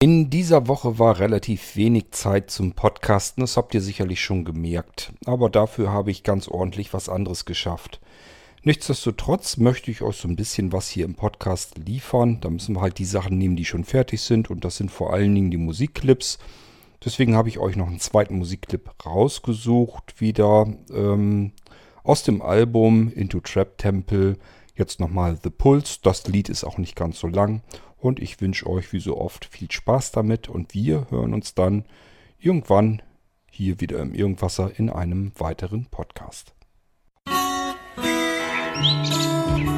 In dieser Woche war relativ wenig Zeit zum Podcasten, das habt ihr sicherlich schon gemerkt. Aber dafür habe ich ganz ordentlich was anderes geschafft. Nichtsdestotrotz möchte ich euch so ein bisschen was hier im Podcast liefern. Da müssen wir halt die Sachen nehmen, die schon fertig sind. Und das sind vor allen Dingen die Musikclips. Deswegen habe ich euch noch einen zweiten Musikclip rausgesucht, wieder ähm, aus dem Album Into Trap Temple. Jetzt nochmal The Pulse. Das Lied ist auch nicht ganz so lang. Und ich wünsche euch wie so oft viel Spaß damit und wir hören uns dann irgendwann hier wieder im Irgendwasser in einem weiteren Podcast. Musik